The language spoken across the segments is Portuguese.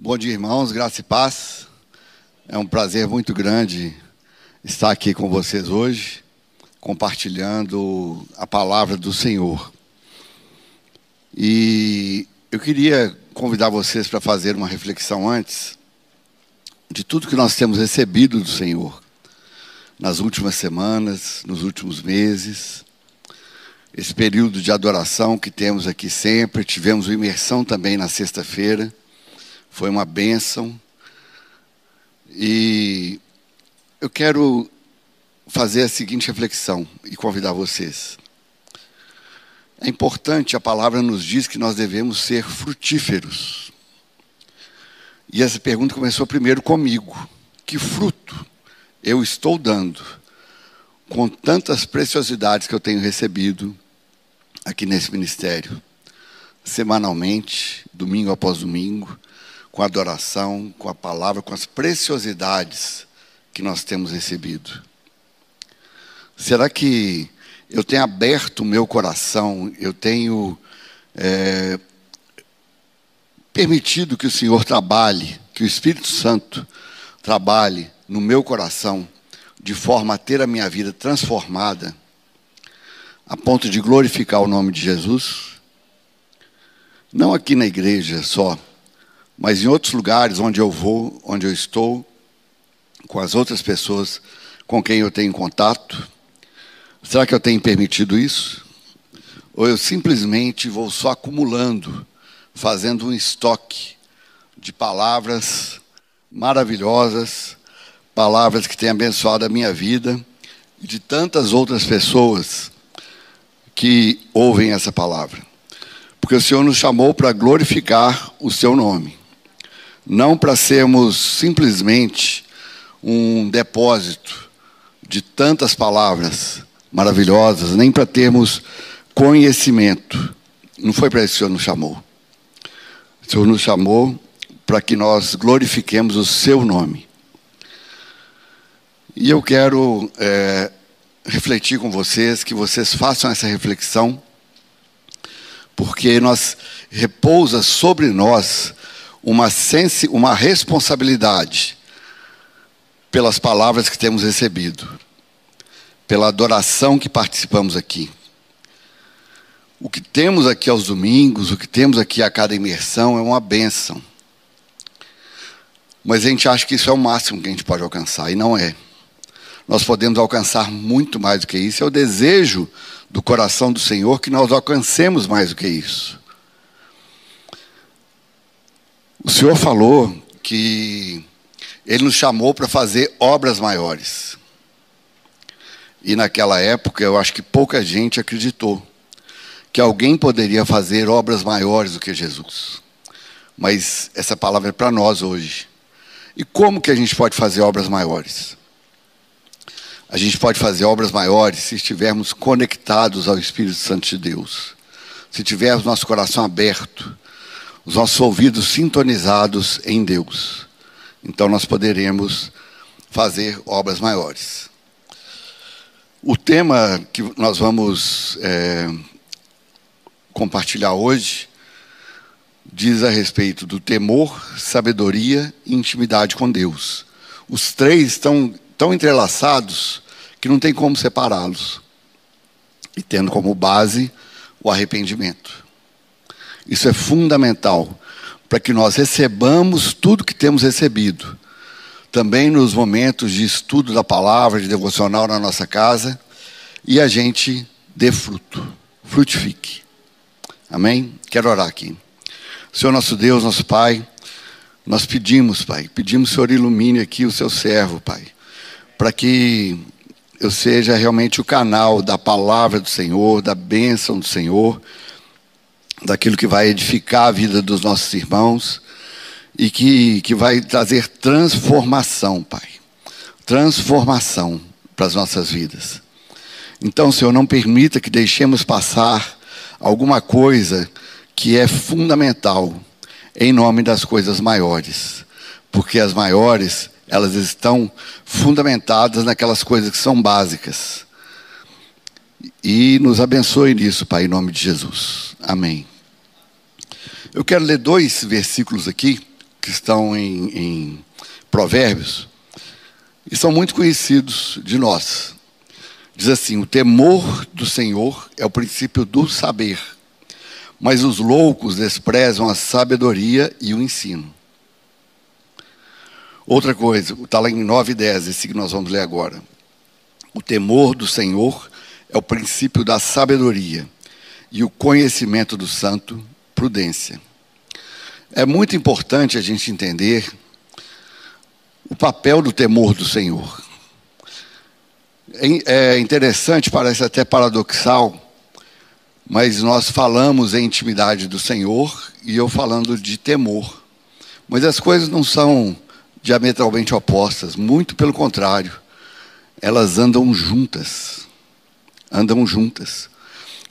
Bom dia, irmãos, graça e paz. É um prazer muito grande estar aqui com vocês hoje, compartilhando a palavra do Senhor. E eu queria convidar vocês para fazer uma reflexão antes de tudo que nós temos recebido do Senhor nas últimas semanas, nos últimos meses. Esse período de adoração que temos aqui sempre, tivemos uma imersão também na sexta-feira foi uma bênção. E eu quero fazer a seguinte reflexão e convidar vocês. É importante, a palavra nos diz que nós devemos ser frutíferos. E essa pergunta começou primeiro comigo: que fruto eu estou dando com tantas preciosidades que eu tenho recebido aqui nesse ministério, semanalmente, domingo após domingo, com a adoração, com a palavra, com as preciosidades que nós temos recebido. Será que eu tenho aberto o meu coração, eu tenho é, permitido que o Senhor trabalhe, que o Espírito Santo trabalhe no meu coração, de forma a ter a minha vida transformada, a ponto de glorificar o nome de Jesus? Não aqui na igreja só, mas em outros lugares onde eu vou, onde eu estou, com as outras pessoas com quem eu tenho contato, será que eu tenho permitido isso? Ou eu simplesmente vou só acumulando, fazendo um estoque de palavras maravilhosas, palavras que têm abençoado a minha vida e de tantas outras pessoas que ouvem essa palavra? Porque o Senhor nos chamou para glorificar o seu nome não para sermos simplesmente um depósito de tantas palavras maravilhosas, nem para termos conhecimento. Não foi para isso que o Senhor nos chamou. O Senhor nos chamou para que nós glorifiquemos o Seu nome. E eu quero é, refletir com vocês, que vocês façam essa reflexão, porque nós repousa sobre nós uma, sensi, uma responsabilidade pelas palavras que temos recebido, pela adoração que participamos aqui. O que temos aqui aos domingos, o que temos aqui a cada imersão é uma bênção. Mas a gente acha que isso é o máximo que a gente pode alcançar, e não é. Nós podemos alcançar muito mais do que isso. É o desejo do coração do Senhor que nós alcancemos mais do que isso. O Senhor falou que Ele nos chamou para fazer obras maiores. E naquela época eu acho que pouca gente acreditou que alguém poderia fazer obras maiores do que Jesus. Mas essa palavra é para nós hoje. E como que a gente pode fazer obras maiores? A gente pode fazer obras maiores se estivermos conectados ao Espírito Santo de Deus. Se tivermos nosso coração aberto os nossos ouvidos sintonizados em Deus. Então nós poderemos fazer obras maiores. O tema que nós vamos é, compartilhar hoje diz a respeito do temor, sabedoria e intimidade com Deus. Os três estão tão entrelaçados que não tem como separá-los. E tendo como base o arrependimento. Isso é fundamental para que nós recebamos tudo que temos recebido. Também nos momentos de estudo da palavra, de devocional na nossa casa, e a gente dê fruto, frutifique. Amém? Quero orar aqui. Senhor nosso Deus, nosso Pai, nós pedimos, Pai, pedimos, Senhor, ilumine aqui o seu servo, Pai, para que eu seja realmente o canal da palavra do Senhor, da bênção do Senhor daquilo que vai edificar a vida dos nossos irmãos e que, que vai trazer transformação, Pai. Transformação para as nossas vidas. Então, Senhor, não permita que deixemos passar alguma coisa que é fundamental em nome das coisas maiores. Porque as maiores, elas estão fundamentadas naquelas coisas que são básicas. E nos abençoe nisso, Pai, em nome de Jesus. Amém. Eu quero ler dois versículos aqui, que estão em, em Provérbios e são muito conhecidos de nós. Diz assim: o temor do Senhor é o princípio do saber, mas os loucos desprezam a sabedoria e o ensino. Outra coisa, está lá em 9 e 10, esse que nós vamos ler agora. O temor do Senhor é o princípio da sabedoria, e o conhecimento do santo, prudência. É muito importante a gente entender o papel do temor do Senhor. É, é interessante, parece até paradoxal, mas nós falamos em intimidade do Senhor e eu falando de temor. Mas as coisas não são diametralmente opostas, muito pelo contrário. Elas andam juntas. Andam juntas.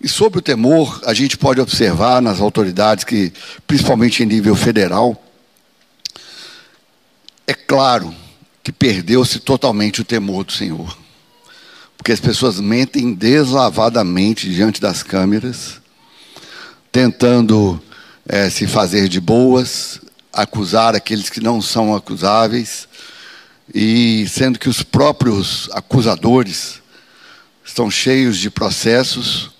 E sobre o temor, a gente pode observar nas autoridades que, principalmente em nível federal, é claro que perdeu-se totalmente o temor do Senhor. Porque as pessoas mentem deslavadamente diante das câmeras, tentando é, se fazer de boas, acusar aqueles que não são acusáveis, e sendo que os próprios acusadores estão cheios de processos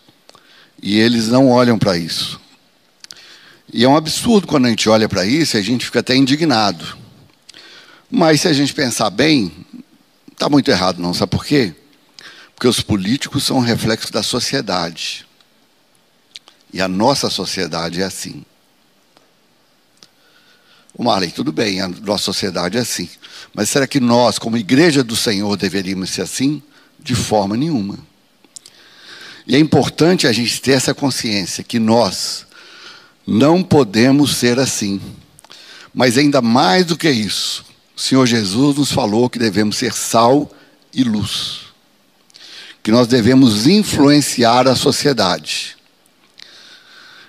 e eles não olham para isso. E é um absurdo quando a gente olha para isso a gente fica até indignado. Mas se a gente pensar bem, está muito errado, não. Sabe por quê? Porque os políticos são um reflexo da sociedade. E a nossa sociedade é assim. O Marley, tudo bem, a nossa sociedade é assim. Mas será que nós, como igreja do Senhor, deveríamos ser assim? De forma nenhuma. E é importante a gente ter essa consciência que nós não podemos ser assim. Mas ainda mais do que isso, o Senhor Jesus nos falou que devemos ser sal e luz. Que nós devemos influenciar a sociedade.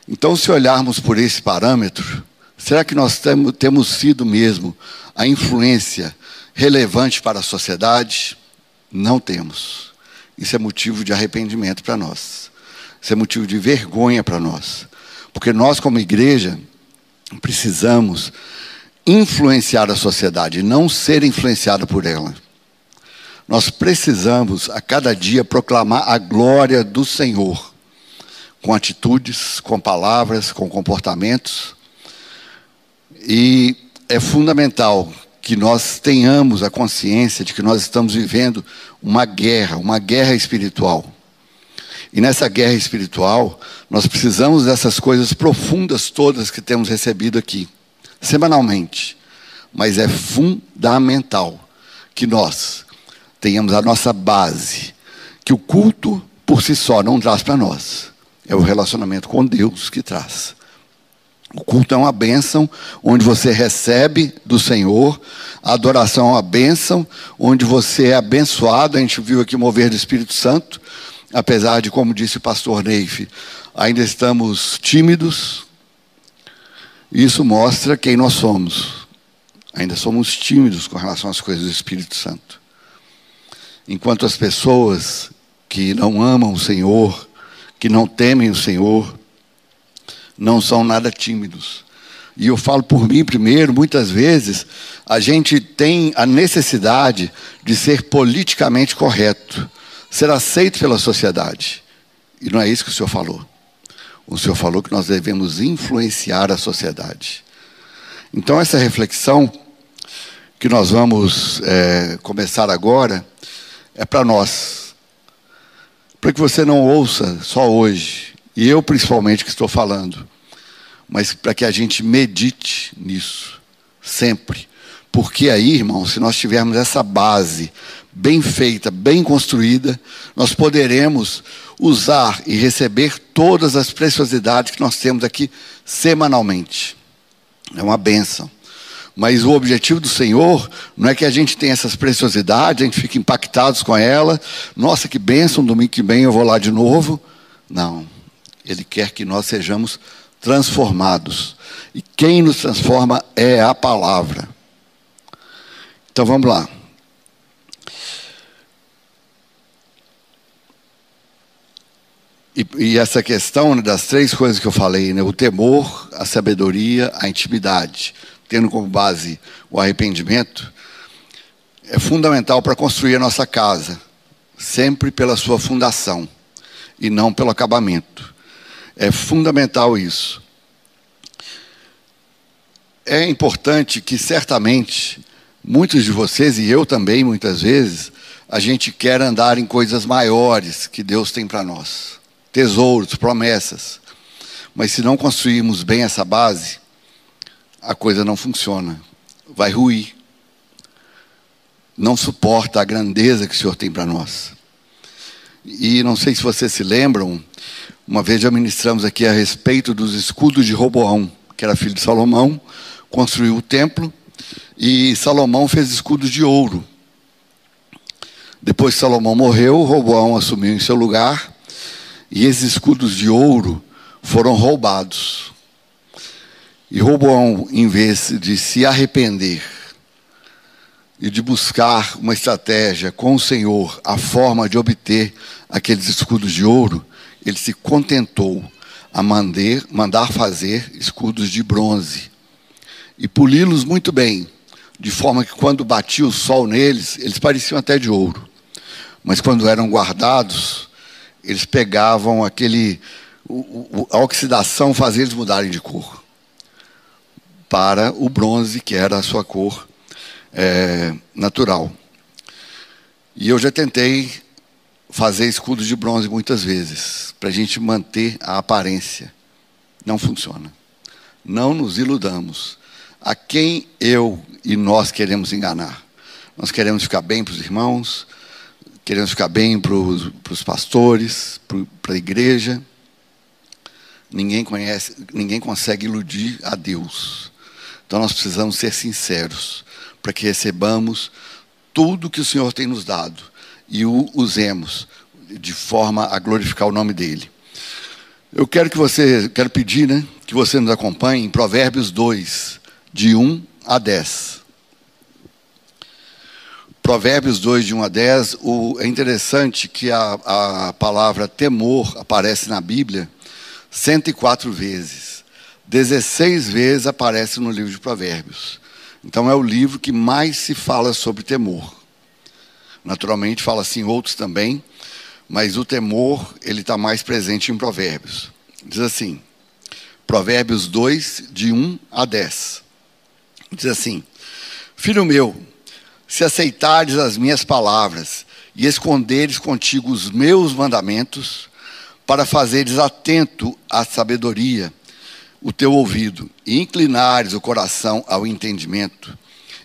Então, se olharmos por esse parâmetro, será que nós temos sido mesmo a influência relevante para a sociedade? Não temos. Isso é motivo de arrependimento para nós. Isso é motivo de vergonha para nós. Porque nós, como igreja, precisamos influenciar a sociedade, não ser influenciado por ela. Nós precisamos, a cada dia, proclamar a glória do Senhor, com atitudes, com palavras, com comportamentos. E é fundamental que nós tenhamos a consciência de que nós estamos vivendo uma guerra, uma guerra espiritual. E nessa guerra espiritual, nós precisamos dessas coisas profundas todas que temos recebido aqui, semanalmente. Mas é fundamental que nós tenhamos a nossa base, que o culto por si só não traz para nós. É o relacionamento com Deus que traz. O culto é uma bênção onde você recebe do Senhor, a adoração é uma bênção onde você é abençoado. A gente viu aqui o mover do Espírito Santo, apesar de, como disse o pastor Neif, ainda estamos tímidos. Isso mostra quem nós somos. Ainda somos tímidos com relação às coisas do Espírito Santo. Enquanto as pessoas que não amam o Senhor, que não temem o Senhor, não são nada tímidos. E eu falo por mim primeiro, muitas vezes a gente tem a necessidade de ser politicamente correto, ser aceito pela sociedade. E não é isso que o senhor falou. O senhor falou que nós devemos influenciar a sociedade. Então, essa reflexão que nós vamos é, começar agora é para nós. Para que você não ouça só hoje, e eu principalmente que estou falando, mas para que a gente medite nisso, sempre. Porque aí, irmão, se nós tivermos essa base bem feita, bem construída, nós poderemos usar e receber todas as preciosidades que nós temos aqui semanalmente. É uma benção. Mas o objetivo do Senhor não é que a gente tenha essas preciosidades, a gente fique impactados com ela. Nossa, que bênção, domingo que vem eu vou lá de novo. Não. Ele quer que nós sejamos transformados. E quem nos transforma é a palavra. Então vamos lá. E, e, essa questão né, das três coisas que eu falei, né, o temor, a sabedoria, a intimidade. tendo como base o arrependimento, é fundamental para construir a nossa casa, sempre pela sua fundação e não pelo acabamento. É fundamental isso. É importante que certamente muitos de vocês e eu também muitas vezes a gente quer andar em coisas maiores que Deus tem para nós, tesouros, promessas. Mas se não construirmos bem essa base, a coisa não funciona, vai ruir. Não suporta a grandeza que o Senhor tem para nós. E não sei se vocês se lembram, uma vez já ministramos aqui a respeito dos escudos de Roboão, que era filho de Salomão, construiu o templo e Salomão fez escudos de ouro. Depois que Salomão morreu, Roboão assumiu em seu lugar e esses escudos de ouro foram roubados. E Roboão, em vez de se arrepender e de buscar uma estratégia com o Senhor, a forma de obter aqueles escudos de ouro, ele se contentou a mandar, mandar fazer escudos de bronze e poli-los muito bem, de forma que quando batia o sol neles, eles pareciam até de ouro. Mas quando eram guardados, eles pegavam aquele. a oxidação fazia eles mudarem de cor para o bronze, que era a sua cor é, natural. E eu já tentei fazer escudos de bronze muitas vezes, para a gente manter a aparência. Não funciona. Não nos iludamos. A quem eu e nós queremos enganar? Nós queremos ficar bem para os irmãos, queremos ficar bem para os pastores, para a igreja. Ninguém conhece, ninguém consegue iludir a Deus. Então nós precisamos ser sinceros para que recebamos tudo que o Senhor tem nos dado e o usemos de forma a glorificar o nome dele. Eu quero que você, quero pedir, né, que você nos acompanhe em Provérbios 2, de 1 a 10. Provérbios 2, de 1 a 10, o, é interessante que a, a palavra temor aparece na Bíblia 104 vezes. 16 vezes aparece no livro de Provérbios. Então é o livro que mais se fala sobre temor. Naturalmente fala assim outros também, mas o temor ele está mais presente em Provérbios. Diz assim, Provérbios 2, de 1 a 10. Diz assim: Filho meu, se aceitares as minhas palavras e esconderes contigo os meus mandamentos, para fazeres atento à sabedoria o teu ouvido, e inclinares o coração ao entendimento,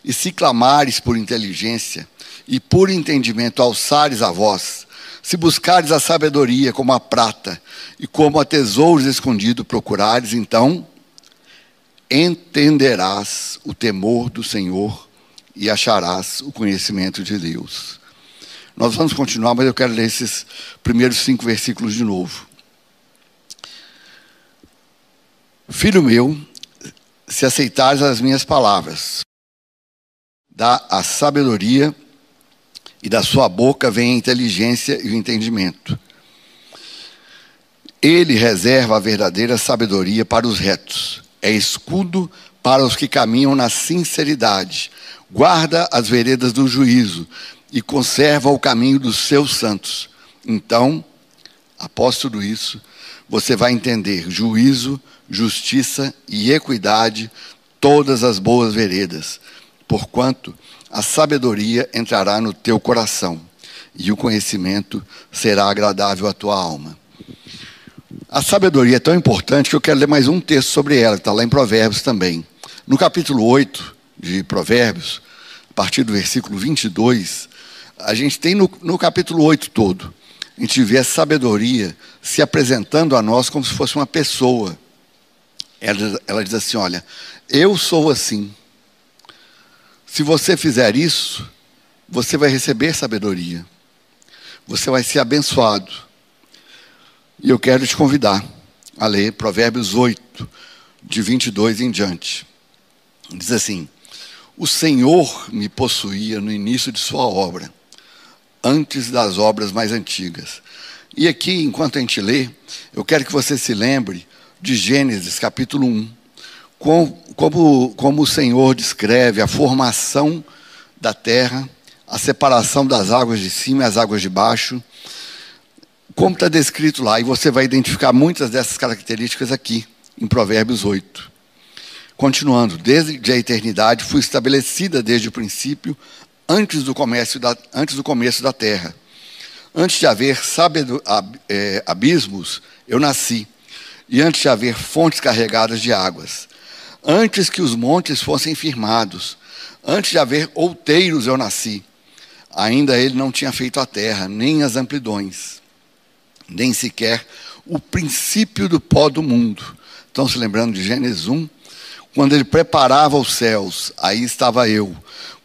e se clamares por inteligência, e por entendimento alçares a voz, se buscares a sabedoria como a prata, e como a tesouros escondido procurares, então entenderás o temor do Senhor e acharás o conhecimento de Deus. Nós vamos continuar, mas eu quero ler esses primeiros cinco versículos de novo. Filho meu, se aceitares as minhas palavras, dá a sabedoria e da sua boca vem a inteligência e o entendimento. Ele reserva a verdadeira sabedoria para os retos, é escudo para os que caminham na sinceridade, guarda as veredas do juízo e conserva o caminho dos seus santos. Então, após tudo isso, você vai entender juízo, justiça e equidade, todas as boas veredas, porquanto a sabedoria entrará no teu coração e o conhecimento será agradável à tua alma. A sabedoria é tão importante que eu quero ler mais um texto sobre ela, que está lá em Provérbios também. No capítulo 8 de Provérbios, a partir do versículo 22, a gente tem no, no capítulo 8 todo, a gente vê a sabedoria se apresentando a nós como se fosse uma pessoa. Ela, ela diz assim: Olha, eu sou assim. Se você fizer isso, você vai receber sabedoria. Você vai ser abençoado. E eu quero te convidar a ler Provérbios 8, de 22 em diante. Diz assim: O Senhor me possuía no início de sua obra, antes das obras mais antigas. E aqui, enquanto a gente lê, eu quero que você se lembre de Gênesis capítulo 1, como, como, como o Senhor descreve a formação da terra, a separação das águas de cima e as águas de baixo, como está descrito lá, e você vai identificar muitas dessas características aqui, em Provérbios 8. Continuando, desde a eternidade fui estabelecida desde o princípio, antes do, comércio da, antes do começo da terra. Antes de haver sabedo, é, abismos, eu nasci, e antes de haver fontes carregadas de águas. Antes que os montes fossem firmados, antes de haver outeiros, eu nasci. Ainda ele não tinha feito a terra, nem as amplidões nem sequer o princípio do pó do mundo. Estão se lembrando de Gênesis 1? Quando ele preparava os céus, aí estava eu.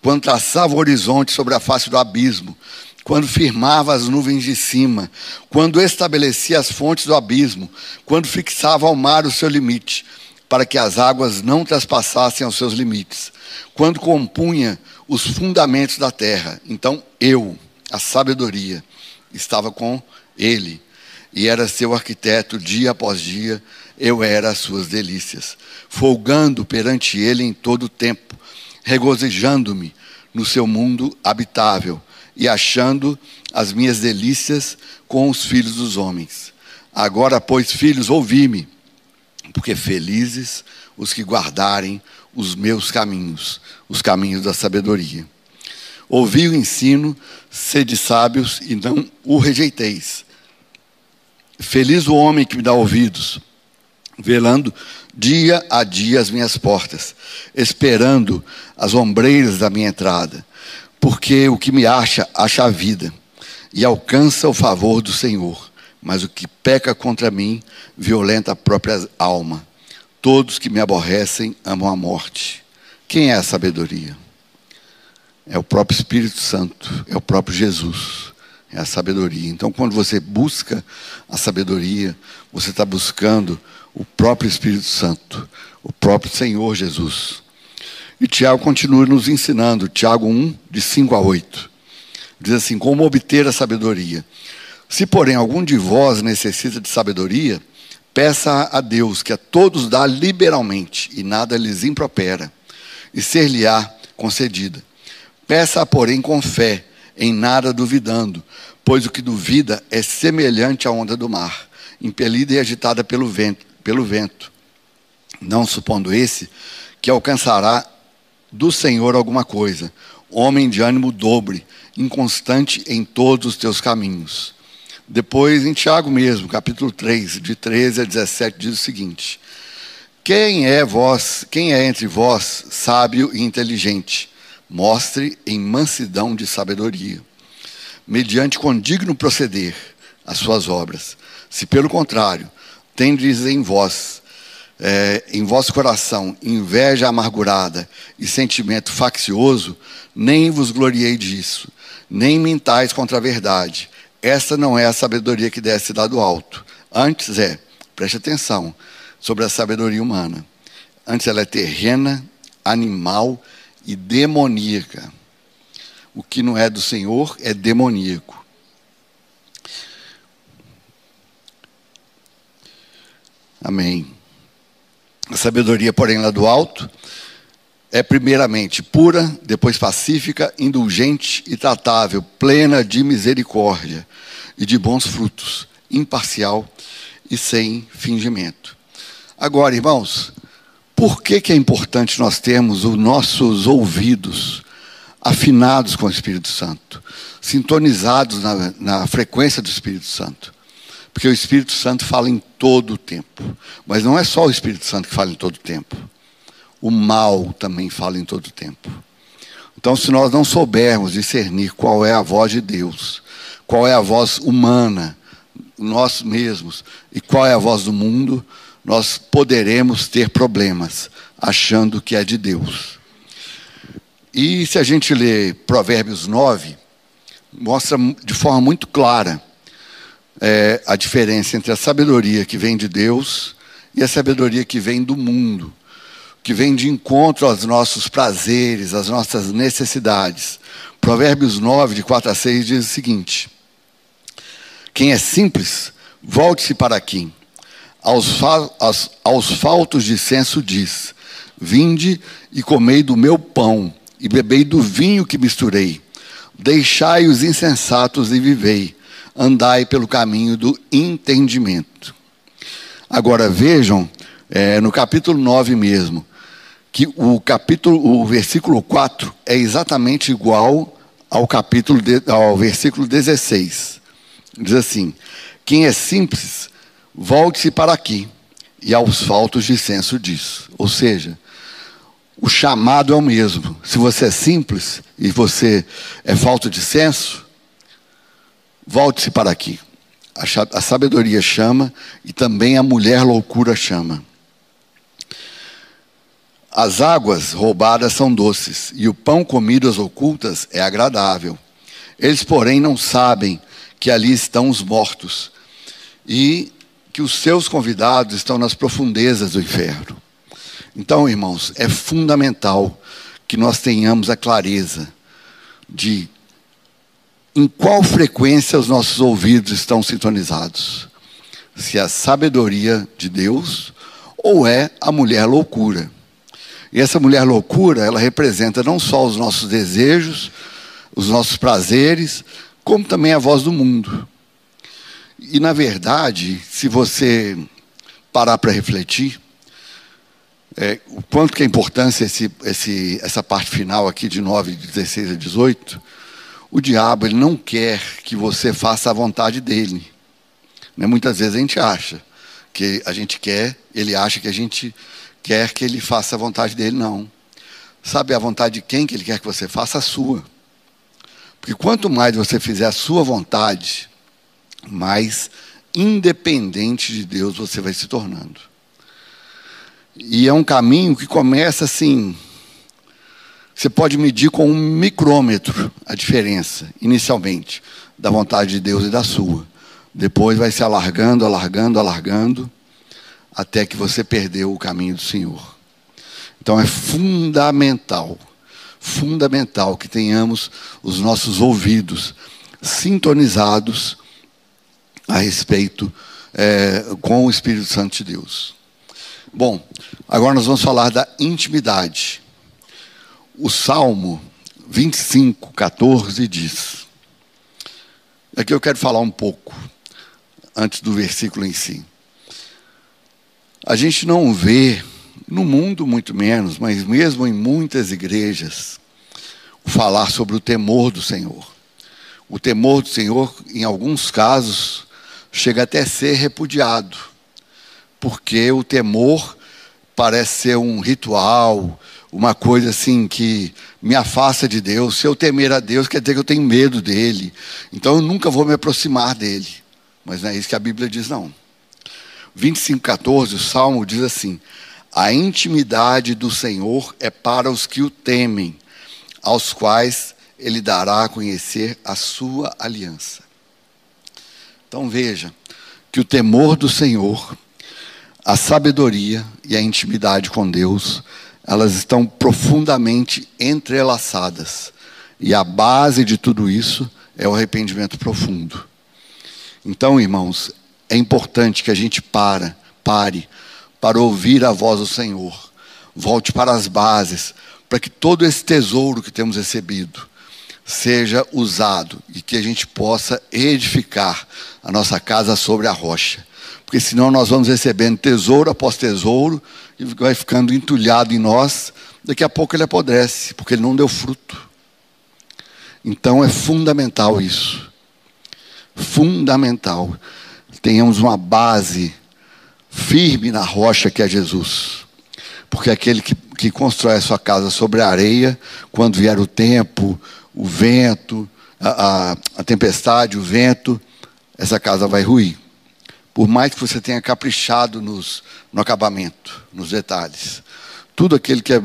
Quando traçava o horizonte sobre a face do abismo, quando firmava as nuvens de cima, quando estabelecia as fontes do abismo, quando fixava ao mar o seu limite, para que as águas não traspassassem os seus limites, quando compunha os fundamentos da terra. Então eu, a sabedoria, estava com ele e era seu arquiteto dia após dia, eu era as suas delícias, folgando perante ele em todo o tempo, regozijando-me no seu mundo habitável e achando as minhas delícias com os filhos dos homens. Agora, pois, filhos, ouvi-me, porque felizes os que guardarem os meus caminhos, os caminhos da sabedoria. Ouvi o ensino, sede sábios e não o rejeiteis Feliz o homem que me dá ouvidos, velando dia a dia as minhas portas, esperando as ombreiras da minha entrada, porque o que me acha, acha a vida, e alcança o favor do Senhor. Mas o que peca contra mim, violenta a própria alma. Todos que me aborrecem amam a morte. Quem é a sabedoria? É o próprio Espírito Santo, é o próprio Jesus é a sabedoria. Então, quando você busca a sabedoria, você está buscando o próprio Espírito Santo, o próprio Senhor Jesus. E Tiago continua nos ensinando, Tiago 1, de 5 a 8. Diz assim: Como obter a sabedoria? Se, porém, algum de vós necessita de sabedoria, peça a Deus, que a todos dá liberalmente, e nada lhes impropera, e ser-lhe-á concedida. Peça, porém, com fé em nada duvidando, pois o que duvida é semelhante à onda do mar, impelida e agitada pelo vento, pelo vento. Não supondo esse que alcançará do Senhor alguma coisa, homem de ânimo dobre, inconstante em todos os teus caminhos. Depois, em Tiago mesmo, capítulo 3, de 13 a 17, diz o seguinte: Quem é vós, quem é entre vós sábio e inteligente? mostre em mansidão de sabedoria, mediante condigno proceder as suas obras. Se pelo contrário, tendes em vós, é, em vosso coração, inveja amargurada e sentimento faccioso, nem vos gloriei disso, nem mintais contra a verdade. Esta não é a sabedoria que desce lá do alto. Antes é, preste atenção, sobre a sabedoria humana. Antes ela é terrena, animal e demoníaca. O que não é do Senhor é demoníaco. Amém. A sabedoria, porém, lá do alto, é primeiramente pura, depois pacífica, indulgente e tratável, plena de misericórdia e de bons frutos, imparcial e sem fingimento. Agora, irmãos, por que, que é importante nós termos os nossos ouvidos afinados com o Espírito Santo, sintonizados na, na frequência do Espírito Santo? Porque o Espírito Santo fala em todo o tempo. Mas não é só o Espírito Santo que fala em todo o tempo. O mal também fala em todo tempo. Então, se nós não soubermos discernir qual é a voz de Deus, qual é a voz humana, nós mesmos, e qual é a voz do mundo, nós poderemos ter problemas achando que é de Deus. E se a gente lê Provérbios 9, mostra de forma muito clara é, a diferença entre a sabedoria que vem de Deus e a sabedoria que vem do mundo, que vem de encontro aos nossos prazeres, às nossas necessidades. Provérbios 9, de 4 a 6, diz o seguinte: Quem é simples, volte-se para quem aos, aos, aos faltos de senso diz: Vinde e comei do meu pão, e bebei do vinho que misturei. Deixai os insensatos e vivei. Andai pelo caminho do entendimento. Agora vejam, é, no capítulo 9 mesmo, que o capítulo, o versículo 4 é exatamente igual ao capítulo de, ao versículo 16. Diz assim: Quem é simples, volte-se para aqui, e aos faltos de senso disso. Ou seja, o chamado é o mesmo. Se você é simples e você é falto de senso, volte-se para aqui. A sabedoria chama e também a mulher loucura chama. As águas roubadas são doces, e o pão comido às ocultas é agradável. Eles, porém, não sabem que ali estão os mortos, e que os seus convidados estão nas profundezas do inferno. Então, irmãos, é fundamental que nós tenhamos a clareza de em qual frequência os nossos ouvidos estão sintonizados. Se é a sabedoria de Deus ou é a mulher loucura. E essa mulher loucura, ela representa não só os nossos desejos, os nossos prazeres, como também a voz do mundo. E, na verdade, se você parar para refletir, é, o quanto que é importância esse, esse, essa parte final aqui de 9, 16 a 18, o diabo ele não quer que você faça a vontade dele. Né? Muitas vezes a gente acha que a gente quer, ele acha que a gente quer que ele faça a vontade dele, não. Sabe a vontade de quem que ele quer que você faça? A sua. Porque quanto mais você fizer a sua vontade, mais independente de Deus você vai se tornando. E é um caminho que começa assim. Você pode medir com um micrômetro a diferença, inicialmente, da vontade de Deus e da sua. Depois vai se alargando, alargando, alargando até que você perdeu o caminho do Senhor. Então é fundamental, fundamental que tenhamos os nossos ouvidos sintonizados a respeito é, com o Espírito Santo de Deus. Bom, agora nós vamos falar da intimidade. O Salmo 25, 14 diz. Aqui eu quero falar um pouco, antes do versículo em si. A gente não vê, no mundo muito menos, mas mesmo em muitas igrejas, falar sobre o temor do Senhor. O temor do Senhor, em alguns casos, chega até a ser repudiado, porque o temor parece ser um ritual, uma coisa assim que me afasta de Deus. Se eu temer a Deus, quer dizer que eu tenho medo dele. Então eu nunca vou me aproximar dele. Mas não é isso que a Bíblia diz, não. 25,14, o Salmo diz assim: A intimidade do Senhor é para os que o temem, aos quais ele dará a conhecer a sua aliança. Então veja que o temor do Senhor, a sabedoria e a intimidade com Deus, elas estão profundamente entrelaçadas. E a base de tudo isso é o arrependimento profundo. Então, irmãos, é importante que a gente para, pare para ouvir a voz do Senhor. Volte para as bases, para que todo esse tesouro que temos recebido seja usado e que a gente possa edificar a nossa casa sobre a rocha. Porque senão nós vamos recebendo tesouro após tesouro e vai ficando entulhado em nós, daqui a pouco ele apodrece, porque ele não deu fruto. Então é fundamental isso. Fundamental tenhamos uma base firme na rocha que é Jesus. Porque aquele que, que constrói a sua casa sobre a areia, quando vier o tempo, o vento, a, a, a tempestade, o vento, essa casa vai ruir. Por mais que você tenha caprichado nos, no acabamento, nos detalhes. Tudo aquele que é,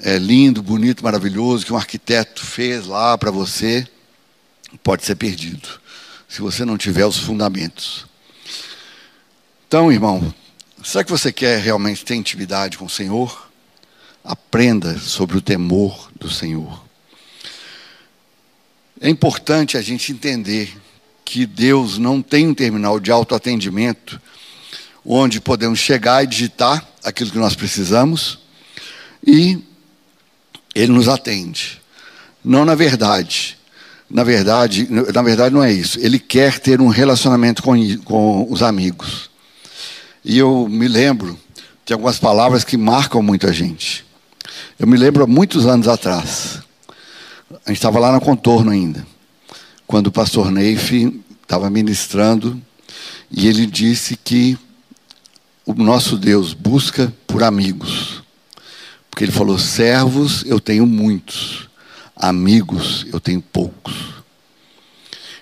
é lindo, bonito, maravilhoso, que um arquiteto fez lá para você, pode ser perdido se você não tiver os fundamentos. Então, irmão, será que você quer realmente ter intimidade com o Senhor? Aprenda sobre o temor do Senhor. É importante a gente entender que Deus não tem um terminal de autoatendimento onde podemos chegar e digitar aquilo que nós precisamos, E ele nos atende. Não na verdade. Na verdade, na verdade não é isso. Ele quer ter um relacionamento com, com os amigos. E eu me lembro de algumas palavras que marcam muito a gente. Eu me lembro há muitos anos atrás. A gente estava lá no contorno ainda. Quando o pastor Neif estava ministrando e ele disse que o nosso Deus busca por amigos. Porque ele falou: servos eu tenho muitos, amigos eu tenho poucos.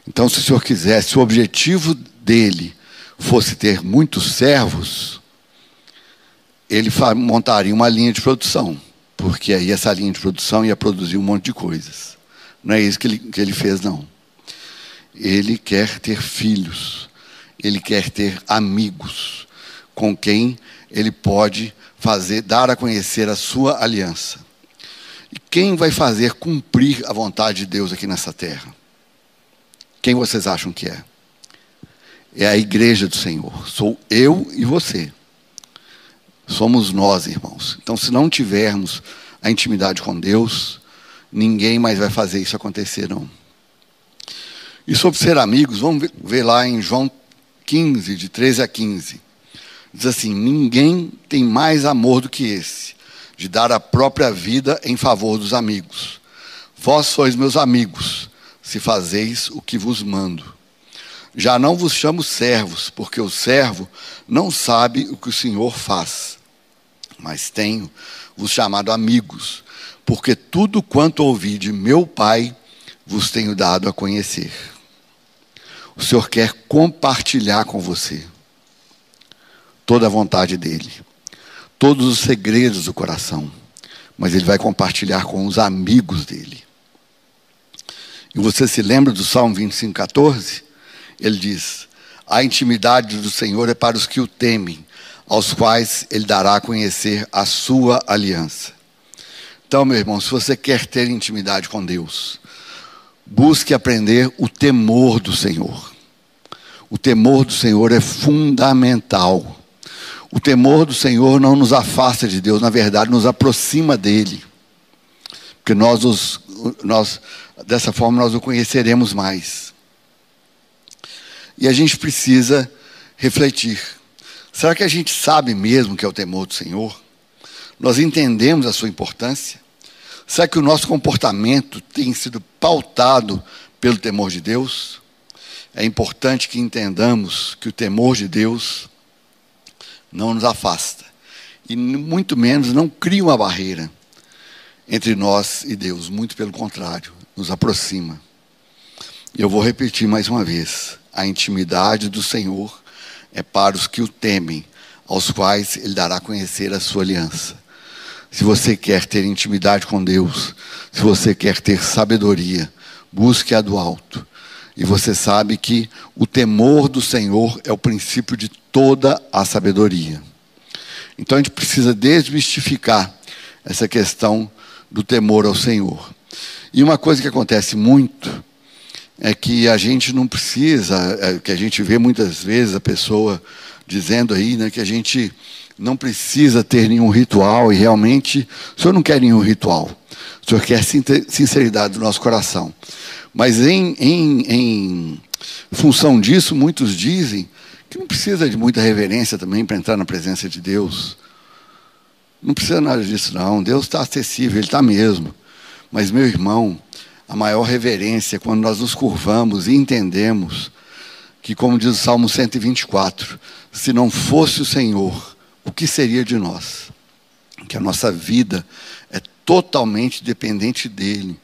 Então, se o senhor quisesse, o objetivo dele fosse ter muitos servos, ele montaria uma linha de produção, porque aí essa linha de produção ia produzir um monte de coisas. Não é isso que ele, que ele fez, não. Ele quer ter filhos, ele quer ter amigos com quem ele pode fazer, dar a conhecer a sua aliança. E quem vai fazer cumprir a vontade de Deus aqui nessa terra? Quem vocês acham que é? É a igreja do Senhor. Sou eu e você. Somos nós, irmãos. Então, se não tivermos a intimidade com Deus, ninguém mais vai fazer isso acontecer, não. E sobre ser amigos, vamos ver lá em João 15, de 13 a 15. Diz assim: Ninguém tem mais amor do que esse, de dar a própria vida em favor dos amigos. Vós sois meus amigos, se fazeis o que vos mando. Já não vos chamo servos, porque o servo não sabe o que o Senhor faz. Mas tenho vos chamado amigos, porque tudo quanto ouvi de meu Pai vos tenho dado a conhecer. O Senhor quer compartilhar com você toda a vontade dele, todos os segredos do coração, mas ele vai compartilhar com os amigos dele. E você se lembra do Salmo 25, 14? Ele diz: A intimidade do Senhor é para os que o temem, aos quais ele dará a conhecer a sua aliança. Então, meu irmão, se você quer ter intimidade com Deus, busque aprender o temor do Senhor. O temor do Senhor é fundamental. O temor do Senhor não nos afasta de Deus, na verdade, nos aproxima dele. Porque nós, os, nós dessa forma, nós o conheceremos mais. E a gente precisa refletir. Será que a gente sabe mesmo que é o temor do Senhor? Nós entendemos a sua importância? Será que o nosso comportamento tem sido pautado pelo temor de Deus? É importante que entendamos que o temor de Deus não nos afasta. E muito menos não cria uma barreira entre nós e Deus. Muito pelo contrário, nos aproxima. Eu vou repetir mais uma vez: a intimidade do Senhor é para os que o temem, aos quais Ele dará a conhecer a sua aliança. Se você quer ter intimidade com Deus, se você quer ter sabedoria, busque a do alto. E você sabe que o temor do Senhor é o princípio de toda a sabedoria. Então a gente precisa desmistificar essa questão do temor ao Senhor. E uma coisa que acontece muito é que a gente não precisa, é, que a gente vê muitas vezes a pessoa dizendo aí, né, que a gente não precisa ter nenhum ritual e realmente o senhor não quer nenhum ritual. Senhor quer sinceridade do nosso coração. Mas em, em, em função disso, muitos dizem que não precisa de muita reverência também para entrar na presença de Deus. Não precisa nada disso, não. Deus está acessível, Ele está mesmo. Mas, meu irmão, a maior reverência é quando nós nos curvamos e entendemos que, como diz o Salmo 124, se não fosse o Senhor, o que seria de nós? Que a nossa vida é totalmente dependente dEle.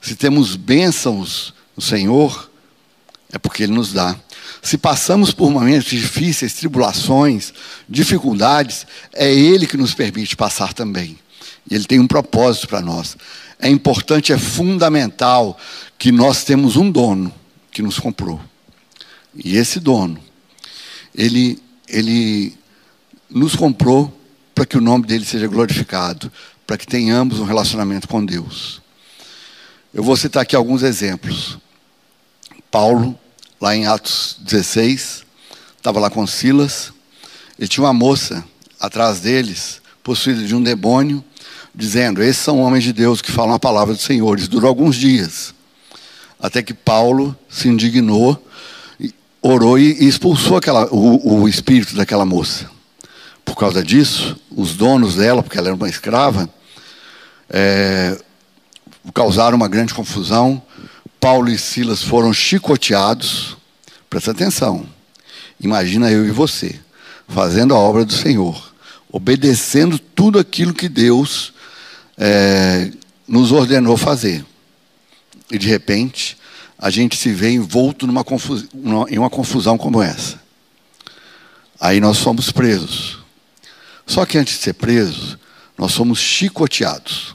Se temos bênçãos no Senhor, é porque Ele nos dá. Se passamos por momentos difíceis, tribulações, dificuldades, é Ele que nos permite passar também. E Ele tem um propósito para nós. É importante, é fundamental que nós temos um dono que nos comprou. E esse dono, ele, ele nos comprou para que o nome dele seja glorificado, para que tenhamos um relacionamento com Deus. Eu vou citar aqui alguns exemplos. Paulo, lá em Atos 16, estava lá com Silas, ele tinha uma moça atrás deles, possuída de um demônio, dizendo: Esses são homens de Deus que falam a palavra do Senhor. Isso durou alguns dias, até que Paulo se indignou, orou e expulsou aquela, o, o espírito daquela moça. Por causa disso, os donos dela, porque ela era uma escrava, é, causaram uma grande confusão. Paulo e Silas foram chicoteados. Presta atenção. Imagina eu e você fazendo a obra do Senhor, obedecendo tudo aquilo que Deus é, nos ordenou fazer. E de repente, a gente se vê envolto numa confusão, em uma confusão como essa. Aí nós somos presos. Só que antes de ser presos, nós somos chicoteados.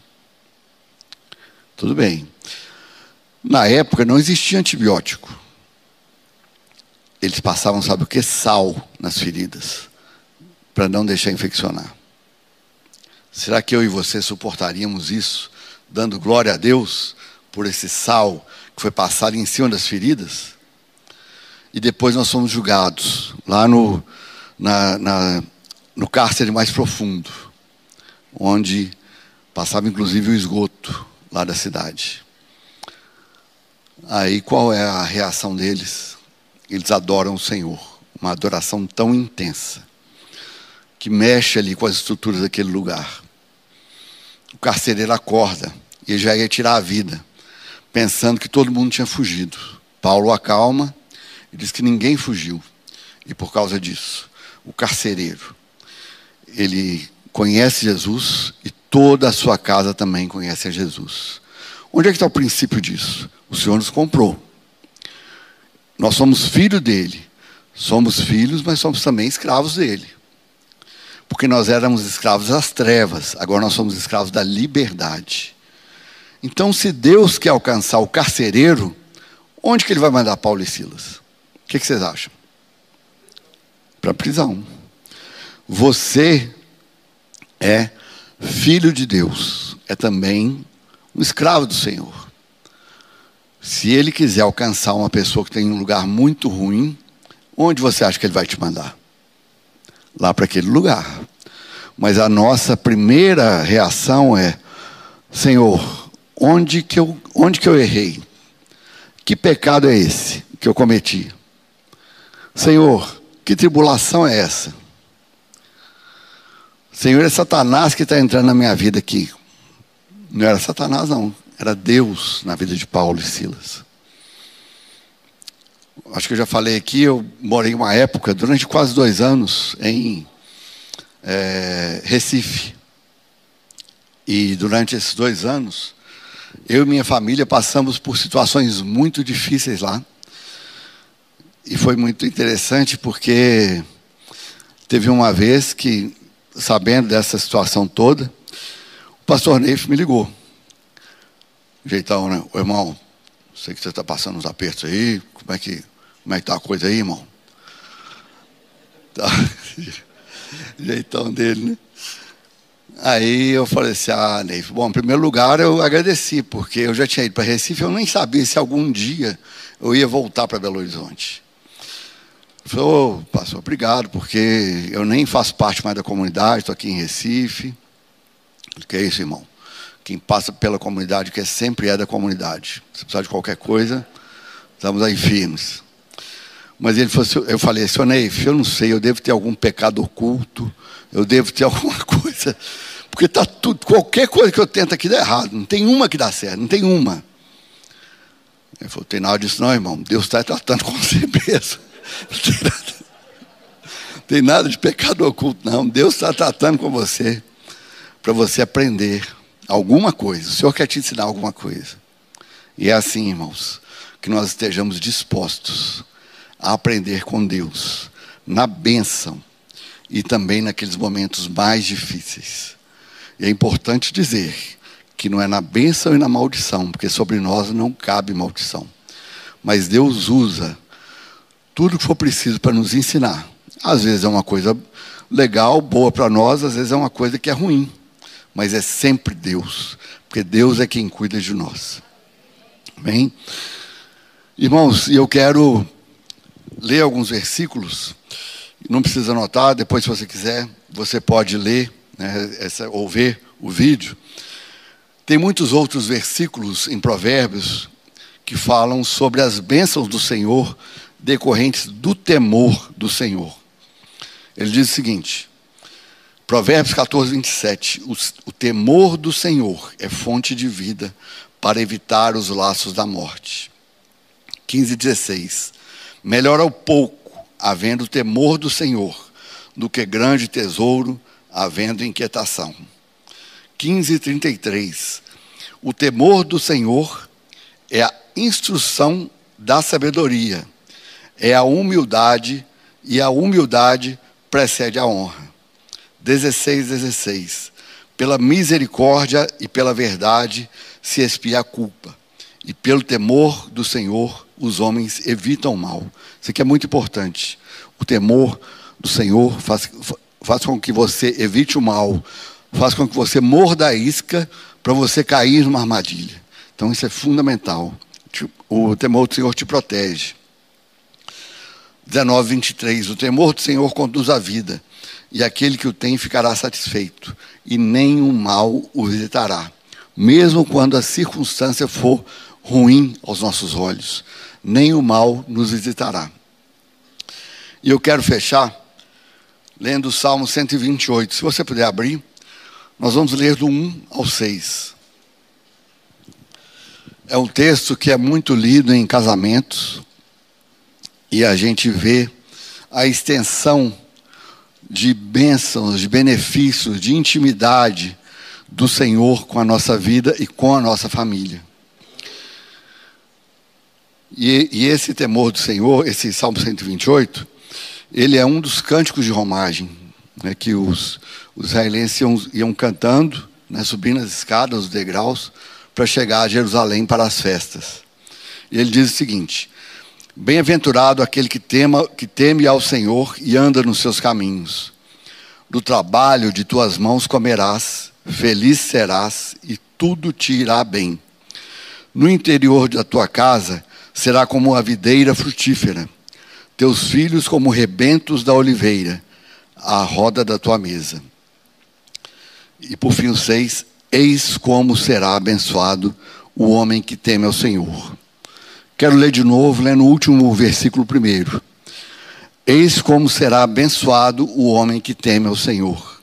Tudo bem. Na época não existia antibiótico. Eles passavam, sabe o que? Sal nas feridas, para não deixar infeccionar. Será que eu e você suportaríamos isso, dando glória a Deus por esse sal que foi passado em cima das feridas? E depois nós somos julgados lá no, na, na, no cárcere mais profundo, onde passava inclusive o esgoto lá da cidade. Aí qual é a reação deles? Eles adoram o Senhor, uma adoração tão intensa, que mexe ali com as estruturas daquele lugar. O carcereiro acorda e já ia tirar a vida, pensando que todo mundo tinha fugido. Paulo acalma e diz que ninguém fugiu. E por causa disso, o carcereiro, ele conhece Jesus e toda a sua casa também conhece a Jesus. Onde é que está o princípio disso? O Senhor nos comprou. Nós somos filho dele. Somos filhos, mas somos também escravos dele. Porque nós éramos escravos das trevas, agora nós somos escravos da liberdade. Então, se Deus quer alcançar o carcereiro, onde que ele vai mandar Paulo e Silas? O que, que vocês acham? Para a prisão. Você é filho de Deus, é também um escravo do Senhor. Se ele quiser alcançar uma pessoa que tem um lugar muito ruim, onde você acha que ele vai te mandar? Lá para aquele lugar. Mas a nossa primeira reação é: Senhor, onde que eu, onde que eu errei? Que pecado é esse que eu cometi? Senhor, que tribulação é essa? Senhor, é Satanás que está entrando na minha vida aqui. Não era Satanás, não. Era Deus na vida de Paulo e Silas. Acho que eu já falei aqui, eu morei uma época, durante quase dois anos, em é, Recife. E durante esses dois anos, eu e minha família passamos por situações muito difíceis lá. E foi muito interessante porque teve uma vez que, sabendo dessa situação toda, o pastor Neif me ligou jeitão, né? Ô, irmão, sei que você está passando uns apertos aí. Como é que como é que tá a coisa aí, irmão? Tá. jeitão dele, né? Aí eu falei assim, ah, Neif, bom, em primeiro lugar eu agradeci, porque eu já tinha ido para Recife, eu nem sabia se algum dia eu ia voltar para Belo Horizonte. Falou, oh, pastor, obrigado, porque eu nem faço parte mais da comunidade, estou aqui em Recife. O que é isso, irmão? quem passa pela comunidade, que é sempre é da comunidade. Se precisar de qualquer coisa, estamos aí firmes. Mas ele falou assim, eu falei, senhor Neif, eu não sei, eu devo ter algum pecado oculto, eu devo ter alguma coisa, porque está tudo, qualquer coisa que eu tento aqui dá errado, não tem uma que dá certo, não tem uma. Ele falou, tem nada disso não, irmão, Deus está tratando com você mesmo. Tem nada de pecado oculto, não, Deus está tratando com você, para você aprender alguma coisa. O Senhor quer te ensinar alguma coisa. E é assim, irmãos, que nós estejamos dispostos a aprender com Deus na bênção e também naqueles momentos mais difíceis. E é importante dizer que não é na bênção e na maldição, porque sobre nós não cabe maldição. Mas Deus usa tudo que for preciso para nos ensinar. Às vezes é uma coisa legal, boa para nós, às vezes é uma coisa que é ruim mas é sempre Deus, porque Deus é quem cuida de nós. Amém? Irmãos, eu quero ler alguns versículos, não precisa anotar, depois, se você quiser, você pode ler, né, essa, ou ver o vídeo, tem muitos outros versículos em Provérbios que falam sobre as bênçãos do Senhor decorrentes do temor do Senhor. Ele diz o seguinte: Provérbios 14, 27. O, o temor do Senhor é fonte de vida para evitar os laços da morte. 15, 16. Melhor ao pouco, havendo temor do Senhor, do que grande tesouro, havendo inquietação. 15, 33. O temor do Senhor é a instrução da sabedoria, é a humildade, e a humildade precede a honra. 16, 16. Pela misericórdia e pela verdade se expia a culpa, e pelo temor do Senhor os homens evitam o mal. Isso aqui é muito importante. O temor do Senhor faz, faz com que você evite o mal, faz com que você morda a isca para você cair numa armadilha. Então isso é fundamental. O temor do Senhor te protege. 19, 23. O temor do Senhor conduz a vida, e aquele que o tem ficará satisfeito, e nenhum mal o visitará, mesmo quando a circunstância for ruim aos nossos olhos, nem o mal nos visitará. E eu quero fechar lendo o Salmo 128. Se você puder abrir, nós vamos ler do 1 ao 6. É um texto que é muito lido em casamentos, e a gente vê a extensão de bênçãos, de benefícios, de intimidade do Senhor com a nossa vida e com a nossa família. E, e, esse temor do Senhor, esse Salmo 128, ele é um dos cânticos de romagem, né, que os, os israelenses iam, iam cantando, né, subindo as escadas, os degraus, para chegar a Jerusalém para as festas. E ele diz o seguinte: Bem-aventurado aquele que, tema, que teme ao Senhor e anda nos seus caminhos. Do trabalho de tuas mãos comerás, feliz serás e tudo te irá bem. No interior da tua casa será como a videira frutífera, teus filhos como rebentos da oliveira, à roda da tua mesa. E por fim, o seis: Eis como será abençoado o homem que teme ao Senhor. Quero ler de novo, lendo o último versículo primeiro. Eis como será abençoado o homem que teme ao Senhor.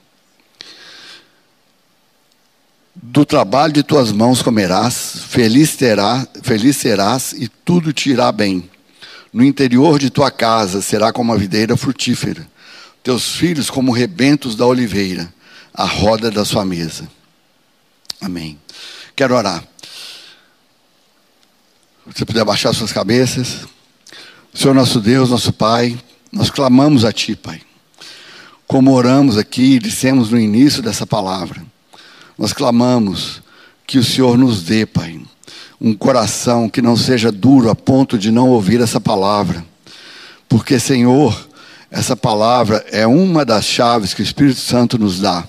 Do trabalho de tuas mãos comerás, feliz, terá, feliz serás e tudo te irá bem. No interior de tua casa será como a videira frutífera, teus filhos como rebentos da oliveira, a roda da sua mesa. Amém. Quero orar. Você puder baixar suas cabeças. Senhor nosso Deus, nosso Pai, nós clamamos a Ti, Pai. Como oramos aqui, dissemos no início dessa palavra, nós clamamos que o Senhor nos dê, Pai, um coração que não seja duro a ponto de não ouvir essa palavra. Porque, Senhor, essa palavra é uma das chaves que o Espírito Santo nos dá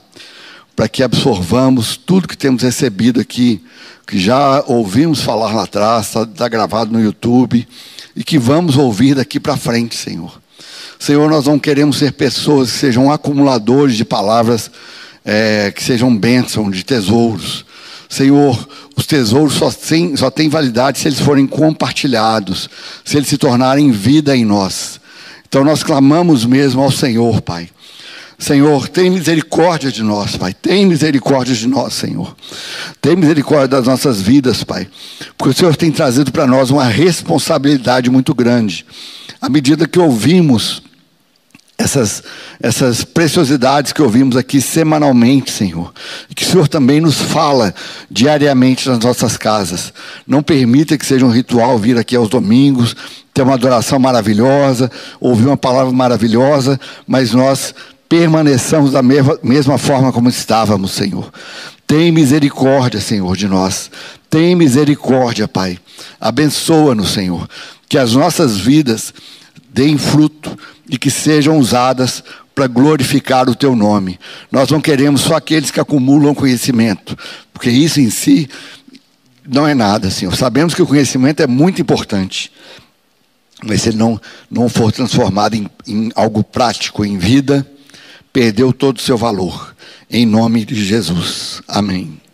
para que absorvamos tudo que temos recebido aqui, que já ouvimos falar lá atrás, está tá gravado no YouTube, e que vamos ouvir daqui para frente, Senhor. Senhor, nós não queremos ser pessoas que sejam acumuladores de palavras é, que sejam bênção, de tesouros. Senhor, os tesouros só têm, só têm validade se eles forem compartilhados, se eles se tornarem vida em nós. Então nós clamamos mesmo ao Senhor, Pai Senhor, tem misericórdia de nós, Pai. Tem misericórdia de nós, Senhor. Tem misericórdia das nossas vidas, Pai. Porque o Senhor tem trazido para nós uma responsabilidade muito grande. À medida que ouvimos essas, essas preciosidades que ouvimos aqui semanalmente, Senhor. Que o Senhor também nos fala diariamente nas nossas casas. Não permita que seja um ritual vir aqui aos domingos, ter uma adoração maravilhosa, ouvir uma palavra maravilhosa, mas nós permaneçamos da mesma, forma como estávamos, Senhor. Tem misericórdia, Senhor, de nós. Tem misericórdia, Pai. Abençoa-nos, Senhor. Que as nossas vidas deem fruto e que sejam usadas para glorificar o teu nome. Nós não queremos só aqueles que acumulam conhecimento, porque isso em si não é nada, Senhor. Sabemos que o conhecimento é muito importante, mas se ele não, não for transformado em, em algo prático, em vida, perdeu todo o seu valor. Em nome de Jesus. Amém.